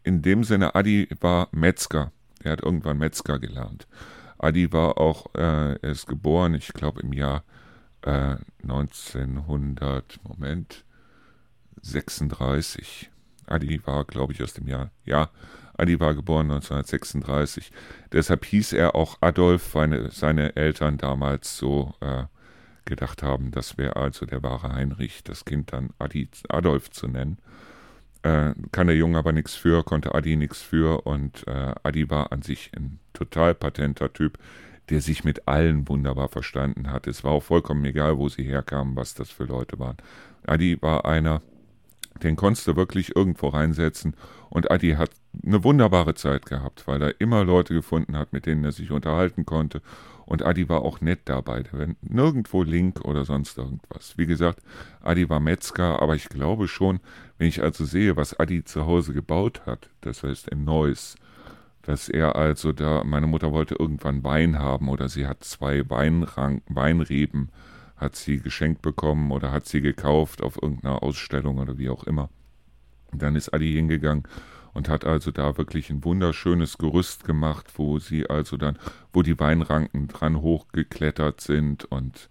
in dem Sinne, Adi war Metzger. Er hat irgendwann Metzger gelernt. Adi war auch, äh, er ist geboren, ich glaube im Jahr äh, 1900, Moment, 36. Adi war, glaube ich, aus dem Jahr, ja, Adi war geboren 1936. Deshalb hieß er auch Adolf, weil seine Eltern damals so äh, gedacht haben, das wäre also der wahre Heinrich, das Kind dann Adi, Adolf zu nennen. Äh, kann der Junge aber nichts für, konnte Adi nichts für und äh, Adi war an sich ein total patenter Typ, der sich mit allen wunderbar verstanden hat. Es war auch vollkommen egal, wo sie herkamen, was das für Leute waren. Adi war einer, den konntest du wirklich irgendwo reinsetzen und Adi hat eine wunderbare Zeit gehabt, weil er immer Leute gefunden hat, mit denen er sich unterhalten konnte und Adi war auch nett dabei. Nirgendwo Link oder sonst irgendwas. Wie gesagt, Adi war Metzger, aber ich glaube schon, wenn ich also sehe, was Adi zu Hause gebaut hat, das heißt in Neuss, dass er also da, meine Mutter wollte irgendwann Wein haben oder sie hat zwei Weinrang, Weinreben, hat sie geschenkt bekommen oder hat sie gekauft auf irgendeiner Ausstellung oder wie auch immer. Und dann ist Adi hingegangen und hat also da wirklich ein wunderschönes Gerüst gemacht, wo sie also dann, wo die Weinranken dran hochgeklettert sind. Und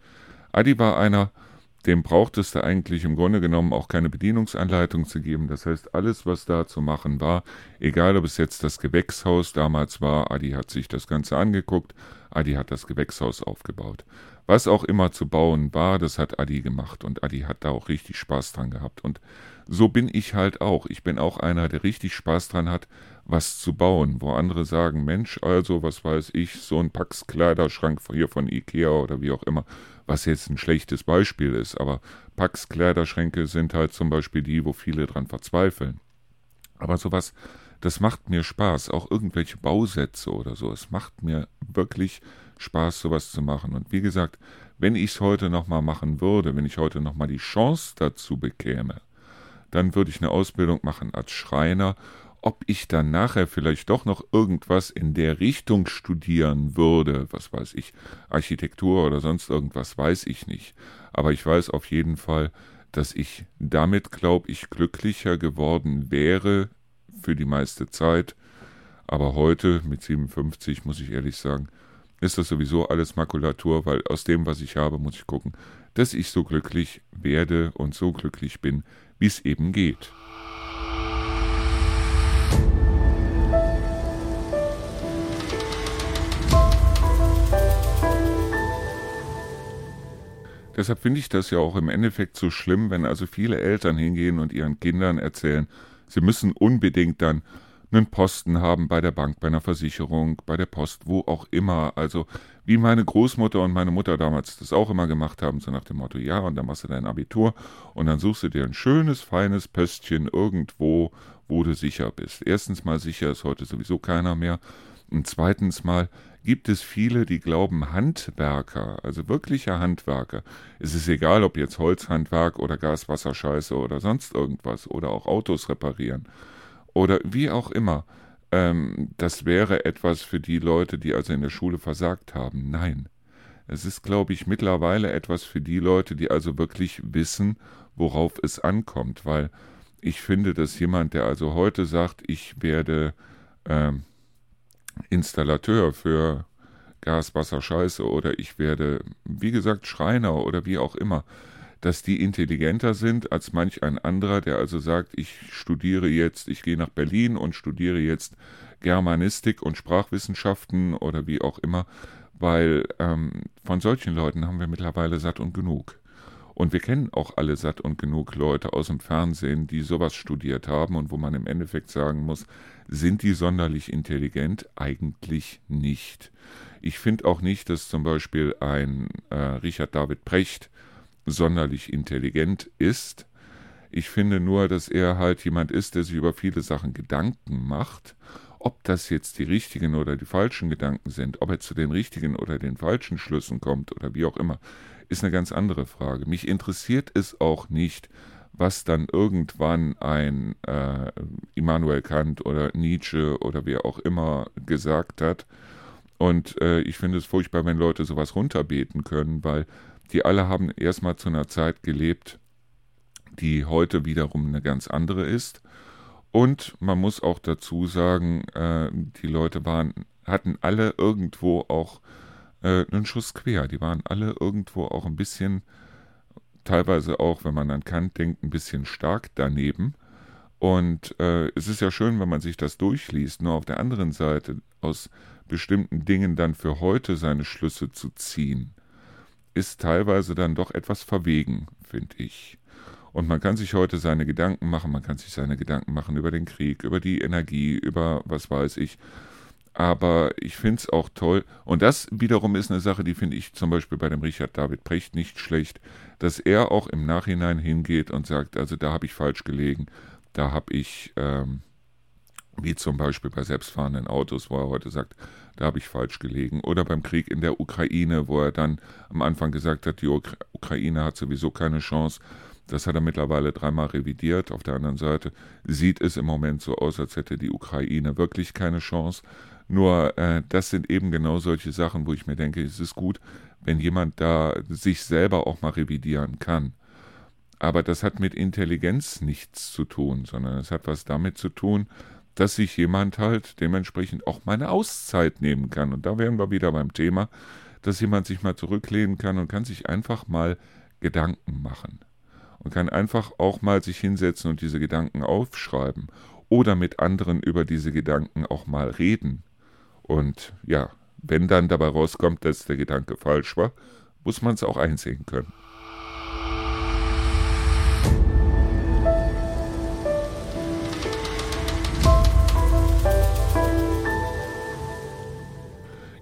Adi war einer, dem brauchtest du eigentlich im Grunde genommen auch keine Bedienungsanleitung zu geben. Das heißt, alles, was da zu machen war, egal ob es jetzt das Gewächshaus damals war, Adi hat sich das Ganze angeguckt, Adi hat das Gewächshaus aufgebaut. Was auch immer zu bauen war, das hat Adi gemacht und Adi hat da auch richtig Spaß dran gehabt. Und so bin ich halt auch. Ich bin auch einer, der richtig Spaß dran hat, was zu bauen, wo andere sagen, Mensch, also, was weiß ich, so ein Pax-Kleiderschrank hier von Ikea oder wie auch immer, was jetzt ein schlechtes Beispiel ist, aber Pax-Kleiderschränke sind halt zum Beispiel die, wo viele dran verzweifeln. Aber sowas, das macht mir Spaß, auch irgendwelche Bausätze oder so. Es macht mir wirklich Spaß, sowas zu machen. Und wie gesagt, wenn ich es heute nochmal machen würde, wenn ich heute nochmal die Chance dazu bekäme, dann würde ich eine Ausbildung machen als Schreiner. Ob ich dann nachher vielleicht doch noch irgendwas in der Richtung studieren würde, was weiß ich, Architektur oder sonst irgendwas, weiß ich nicht. Aber ich weiß auf jeden Fall, dass ich damit, glaube ich, glücklicher geworden wäre für die meiste Zeit. Aber heute mit 57 muss ich ehrlich sagen, ist das sowieso alles Makulatur, weil aus dem, was ich habe, muss ich gucken, dass ich so glücklich werde und so glücklich bin, wie es eben geht. Deshalb finde ich das ja auch im Endeffekt so schlimm, wenn also viele Eltern hingehen und ihren Kindern erzählen, sie müssen unbedingt dann einen Posten haben bei der Bank, bei einer Versicherung, bei der Post, wo auch immer. Also wie meine Großmutter und meine Mutter damals das auch immer gemacht haben, so nach dem Motto, ja, und dann machst du dein Abitur und dann suchst du dir ein schönes, feines Pöstchen irgendwo, wo du sicher bist. Erstens mal sicher ist heute sowieso keiner mehr. Und zweitens mal gibt es viele, die glauben, Handwerker, also wirkliche Handwerker, es ist egal, ob jetzt Holzhandwerk oder Gaswasserscheiße oder sonst irgendwas oder auch Autos reparieren oder wie auch immer. Ähm, das wäre etwas für die Leute, die also in der Schule versagt haben. Nein. Es ist, glaube ich, mittlerweile etwas für die Leute, die also wirklich wissen, worauf es ankommt, weil ich finde, dass jemand, der also heute sagt, ich werde ähm, Installateur für Gas, Wasser, Scheiße oder ich werde, wie gesagt, Schreiner oder wie auch immer, dass die intelligenter sind als manch ein anderer, der also sagt, ich studiere jetzt, ich gehe nach Berlin und studiere jetzt Germanistik und Sprachwissenschaften oder wie auch immer, weil ähm, von solchen Leuten haben wir mittlerweile satt und genug. Und wir kennen auch alle satt und genug Leute aus dem Fernsehen, die sowas studiert haben und wo man im Endeffekt sagen muss, sind die sonderlich intelligent? Eigentlich nicht. Ich finde auch nicht, dass zum Beispiel ein äh, Richard David Precht sonderlich intelligent ist. Ich finde nur, dass er halt jemand ist, der sich über viele Sachen Gedanken macht. Ob das jetzt die richtigen oder die falschen Gedanken sind, ob er zu den richtigen oder den falschen Schlüssen kommt oder wie auch immer, ist eine ganz andere Frage. Mich interessiert es auch nicht, was dann irgendwann ein äh, Immanuel Kant oder Nietzsche oder wer auch immer gesagt hat. Und äh, ich finde es furchtbar, wenn Leute sowas runterbeten können, weil die alle haben erstmal zu einer Zeit gelebt, die heute wiederum eine ganz andere ist. Und man muss auch dazu sagen, äh, die Leute waren, hatten alle irgendwo auch äh, einen Schuss quer. Die waren alle irgendwo auch ein bisschen, teilweise auch, wenn man an Kant denkt, ein bisschen stark daneben. Und äh, es ist ja schön, wenn man sich das durchliest, nur auf der anderen Seite aus bestimmten Dingen dann für heute seine Schlüsse zu ziehen ist teilweise dann doch etwas verwegen, finde ich. Und man kann sich heute seine Gedanken machen, man kann sich seine Gedanken machen über den Krieg, über die Energie, über was weiß ich. Aber ich finde es auch toll. Und das wiederum ist eine Sache, die finde ich zum Beispiel bei dem Richard David Precht nicht schlecht, dass er auch im Nachhinein hingeht und sagt, also da habe ich falsch gelegen, da habe ich, ähm, wie zum Beispiel bei selbstfahrenden Autos, wo er heute sagt, da habe ich falsch gelegen. Oder beim Krieg in der Ukraine, wo er dann am Anfang gesagt hat, die Ukra Ukraine hat sowieso keine Chance. Das hat er mittlerweile dreimal revidiert. Auf der anderen Seite sieht es im Moment so aus, als hätte die Ukraine wirklich keine Chance. Nur äh, das sind eben genau solche Sachen, wo ich mir denke, es ist gut, wenn jemand da sich selber auch mal revidieren kann. Aber das hat mit Intelligenz nichts zu tun, sondern es hat was damit zu tun, dass sich jemand halt dementsprechend auch mal eine Auszeit nehmen kann. Und da wären wir wieder beim Thema, dass jemand sich mal zurücklehnen kann und kann sich einfach mal Gedanken machen. Und kann einfach auch mal sich hinsetzen und diese Gedanken aufschreiben. Oder mit anderen über diese Gedanken auch mal reden. Und ja, wenn dann dabei rauskommt, dass der Gedanke falsch war, muss man es auch einsehen können.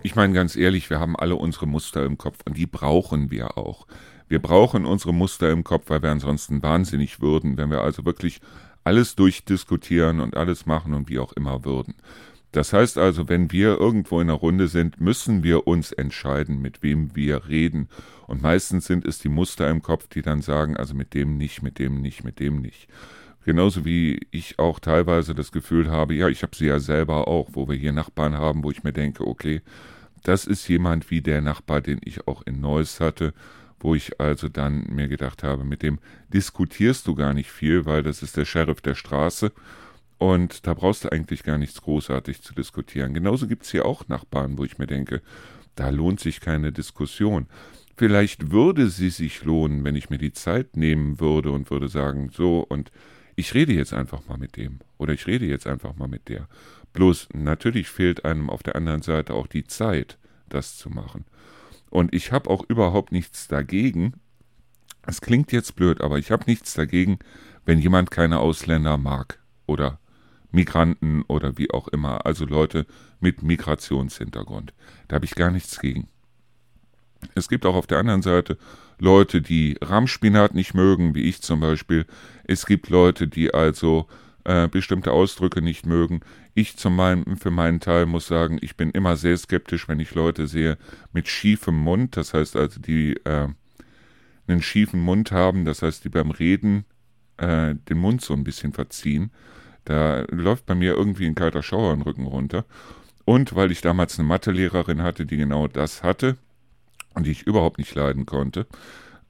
Ich meine ganz ehrlich, wir haben alle unsere Muster im Kopf und die brauchen wir auch. Wir brauchen unsere Muster im Kopf, weil wir ansonsten wahnsinnig würden, wenn wir also wirklich alles durchdiskutieren und alles machen und wie auch immer würden. Das heißt also, wenn wir irgendwo in einer Runde sind, müssen wir uns entscheiden, mit wem wir reden. Und meistens sind es die Muster im Kopf, die dann sagen, also mit dem nicht, mit dem nicht, mit dem nicht. Genauso wie ich auch teilweise das Gefühl habe, ja, ich habe sie ja selber auch, wo wir hier Nachbarn haben, wo ich mir denke, okay, das ist jemand wie der Nachbar, den ich auch in Neuss hatte, wo ich also dann mir gedacht habe, mit dem diskutierst du gar nicht viel, weil das ist der Sheriff der Straße und da brauchst du eigentlich gar nichts großartig zu diskutieren. Genauso gibt es hier auch Nachbarn, wo ich mir denke, da lohnt sich keine Diskussion. Vielleicht würde sie sich lohnen, wenn ich mir die Zeit nehmen würde und würde sagen, so und ich rede jetzt einfach mal mit dem oder ich rede jetzt einfach mal mit der. Bloß natürlich fehlt einem auf der anderen Seite auch die Zeit, das zu machen. Und ich habe auch überhaupt nichts dagegen. Es klingt jetzt blöd, aber ich habe nichts dagegen, wenn jemand keine Ausländer mag oder Migranten oder wie auch immer, also Leute mit Migrationshintergrund. Da habe ich gar nichts gegen. Es gibt auch auf der anderen Seite Leute, die Rahmspinat nicht mögen, wie ich zum Beispiel. Es gibt Leute, die also äh, bestimmte Ausdrücke nicht mögen. Ich zum meinen, für meinen Teil muss sagen, ich bin immer sehr skeptisch, wenn ich Leute sehe mit schiefem Mund, das heißt also, die äh, einen schiefen Mund haben, das heißt, die beim Reden äh, den Mund so ein bisschen verziehen. Da läuft bei mir irgendwie ein kalter Schauer den Rücken runter. Und weil ich damals eine Mathelehrerin hatte, die genau das hatte die ich überhaupt nicht leiden konnte,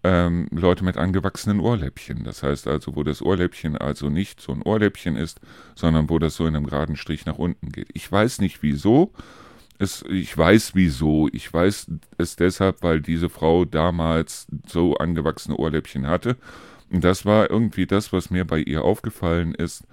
ähm, Leute mit angewachsenen Ohrläppchen. Das heißt also, wo das Ohrläppchen also nicht so ein Ohrläppchen ist, sondern wo das so in einem geraden Strich nach unten geht. Ich weiß nicht wieso. Es, ich weiß wieso. Ich weiß es deshalb, weil diese Frau damals so angewachsene Ohrläppchen hatte. Und das war irgendwie das, was mir bei ihr aufgefallen ist.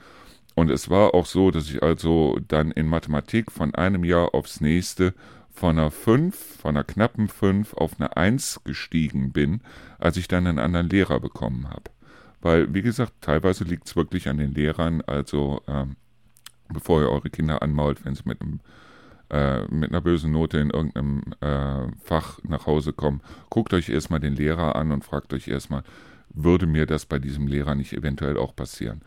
Und es war auch so, dass ich also dann in Mathematik von einem Jahr aufs nächste von einer 5, von einer knappen 5 auf eine 1 gestiegen bin, als ich dann einen anderen Lehrer bekommen habe. Weil, wie gesagt, teilweise liegt es wirklich an den Lehrern, also ähm, bevor ihr eure Kinder anmault, wenn sie mit, einem, äh, mit einer bösen Note in irgendeinem äh, Fach nach Hause kommen, guckt euch erstmal den Lehrer an und fragt euch erstmal, würde mir das bei diesem Lehrer nicht eventuell auch passieren?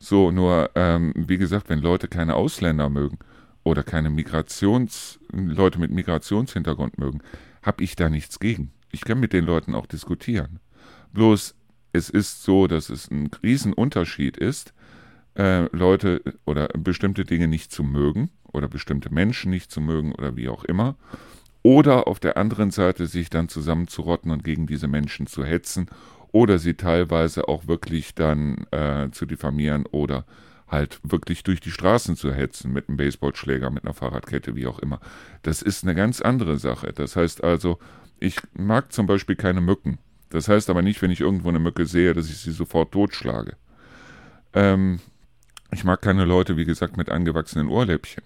So, nur, ähm, wie gesagt, wenn Leute keine Ausländer mögen, oder keine Migrations Leute mit Migrationshintergrund mögen, habe ich da nichts gegen. Ich kann mit den Leuten auch diskutieren. Bloß es ist so, dass es ein Riesenunterschied ist, äh, Leute oder bestimmte Dinge nicht zu mögen oder bestimmte Menschen nicht zu mögen oder wie auch immer. Oder auf der anderen Seite sich dann zusammenzurotten und gegen diese Menschen zu hetzen oder sie teilweise auch wirklich dann äh, zu diffamieren oder halt wirklich durch die Straßen zu hetzen mit einem Baseballschläger, mit einer Fahrradkette, wie auch immer. Das ist eine ganz andere Sache. Das heißt also, ich mag zum Beispiel keine Mücken. Das heißt aber nicht, wenn ich irgendwo eine Mücke sehe, dass ich sie sofort totschlage. Ähm, ich mag keine Leute, wie gesagt, mit angewachsenen Ohrläppchen.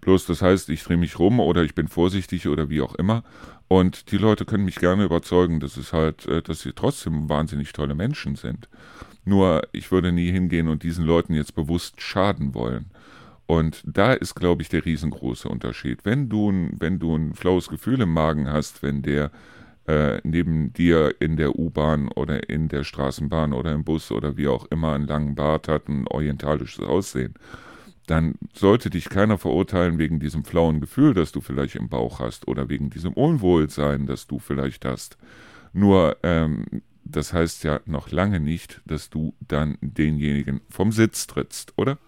Bloß das heißt, ich drehe mich rum oder ich bin vorsichtig oder wie auch immer. Und die Leute können mich gerne überzeugen, dass es halt, äh, dass sie trotzdem wahnsinnig tolle Menschen sind. Nur ich würde nie hingehen und diesen Leuten jetzt bewusst schaden wollen. Und da ist, glaube ich, der riesengroße Unterschied. Wenn du, wenn du ein flaues Gefühl im Magen hast, wenn der äh, neben dir in der U-Bahn oder in der Straßenbahn oder im Bus oder wie auch immer einen langen Bart hat, ein orientalisches Aussehen, dann sollte dich keiner verurteilen wegen diesem flauen Gefühl, das du vielleicht im Bauch hast oder wegen diesem Unwohlsein, das du vielleicht hast. Nur ähm, das heißt ja noch lange nicht, dass du dann denjenigen vom Sitz trittst, oder?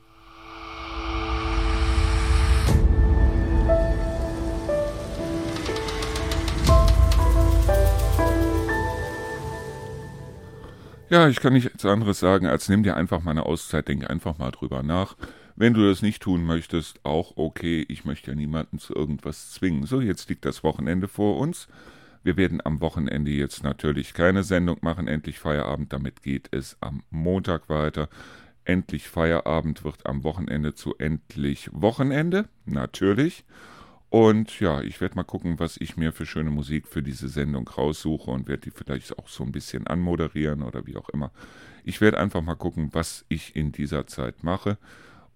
Ja, ich kann nichts anderes sagen, als nimm dir einfach mal eine Auszeit, denk einfach mal drüber nach. Wenn du das nicht tun möchtest, auch okay, ich möchte ja niemanden zu irgendwas zwingen. So, jetzt liegt das Wochenende vor uns. Wir werden am Wochenende jetzt natürlich keine Sendung machen, endlich Feierabend, damit geht es am Montag weiter. Endlich Feierabend wird am Wochenende zu endlich Wochenende, natürlich. Und ja, ich werde mal gucken, was ich mir für schöne Musik für diese Sendung raussuche und werde die vielleicht auch so ein bisschen anmoderieren oder wie auch immer. Ich werde einfach mal gucken, was ich in dieser Zeit mache.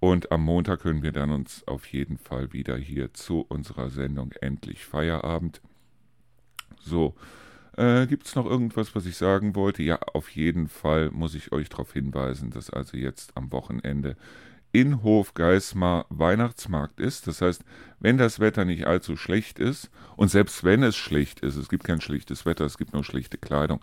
Und am Montag können wir dann uns auf jeden Fall wieder hier zu unserer Sendung Endlich Feierabend. So, äh, gibt es noch irgendwas, was ich sagen wollte? Ja, auf jeden Fall muss ich euch darauf hinweisen, dass also jetzt am Wochenende in Hofgeismar Weihnachtsmarkt ist. Das heißt, wenn das Wetter nicht allzu schlecht ist, und selbst wenn es schlecht ist, es gibt kein schlechtes Wetter, es gibt nur schlechte Kleidung,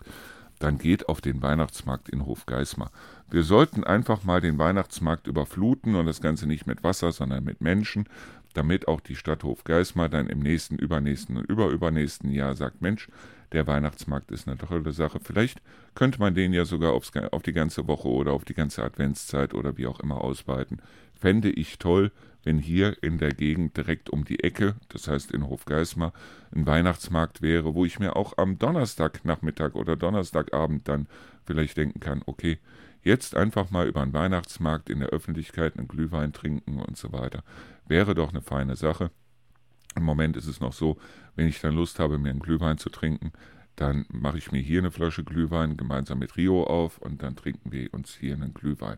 dann geht auf den Weihnachtsmarkt in Hofgeismar. Wir sollten einfach mal den Weihnachtsmarkt überfluten und das Ganze nicht mit Wasser, sondern mit Menschen, damit auch die Stadt Hofgeismar dann im nächsten, übernächsten und überübernächsten Jahr sagt, Mensch, der Weihnachtsmarkt ist eine tolle Sache. Vielleicht könnte man den ja sogar aufs, auf die ganze Woche oder auf die ganze Adventszeit oder wie auch immer ausweiten. Fände ich toll, wenn hier in der Gegend direkt um die Ecke, das heißt in Hofgeismar, ein Weihnachtsmarkt wäre, wo ich mir auch am Donnerstagnachmittag oder Donnerstagabend dann vielleicht denken kann, okay, jetzt einfach mal über einen Weihnachtsmarkt in der Öffentlichkeit einen Glühwein trinken und so weiter. Wäre doch eine feine Sache. Im Moment ist es noch so, wenn ich dann Lust habe, mir einen Glühwein zu trinken, dann mache ich mir hier eine Flasche Glühwein gemeinsam mit Rio auf und dann trinken wir uns hier einen Glühwein.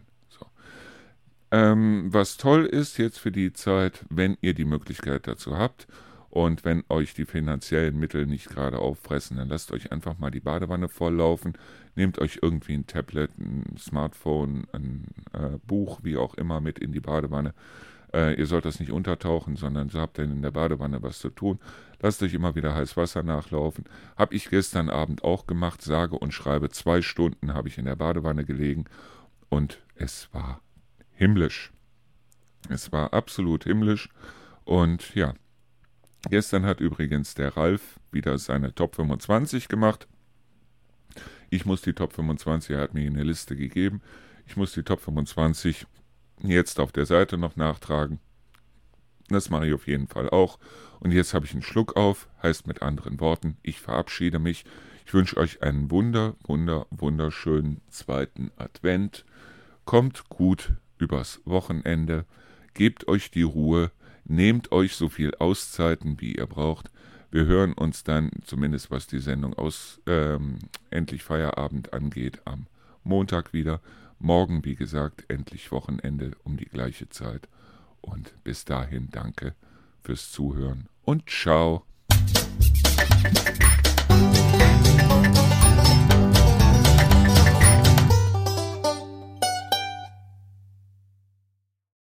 Ähm, was toll ist jetzt für die Zeit, wenn ihr die Möglichkeit dazu habt und wenn euch die finanziellen Mittel nicht gerade auffressen, dann lasst euch einfach mal die Badewanne volllaufen, nehmt euch irgendwie ein Tablet, ein Smartphone, ein äh, Buch, wie auch immer mit in die Badewanne äh, ihr sollt das nicht untertauchen, sondern so habt ihr in der Badewanne was zu tun. Lasst euch immer wieder heiß Wasser nachlaufen. Hab ich gestern Abend auch gemacht, sage und schreibe, zwei Stunden habe ich in der Badewanne gelegen und es war himmlisch. Es war absolut himmlisch und ja, gestern hat übrigens der Ralf wieder seine Top 25 gemacht. Ich muss die Top 25, er hat mir eine Liste gegeben. Ich muss die Top 25 jetzt auf der Seite noch nachtragen. Das mache ich auf jeden Fall auch. Und jetzt habe ich einen Schluck auf, heißt mit anderen Worten, ich verabschiede mich. Ich wünsche euch einen wunder, wunder, wunderschönen zweiten Advent. Kommt gut übers Wochenende, gebt euch die Ruhe, nehmt euch so viel Auszeiten, wie ihr braucht. Wir hören uns dann, zumindest was die Sendung aus ähm, Endlich Feierabend angeht, am Montag wieder. Morgen, wie gesagt, endlich Wochenende um die gleiche Zeit. Und bis dahin danke fürs Zuhören und ciao.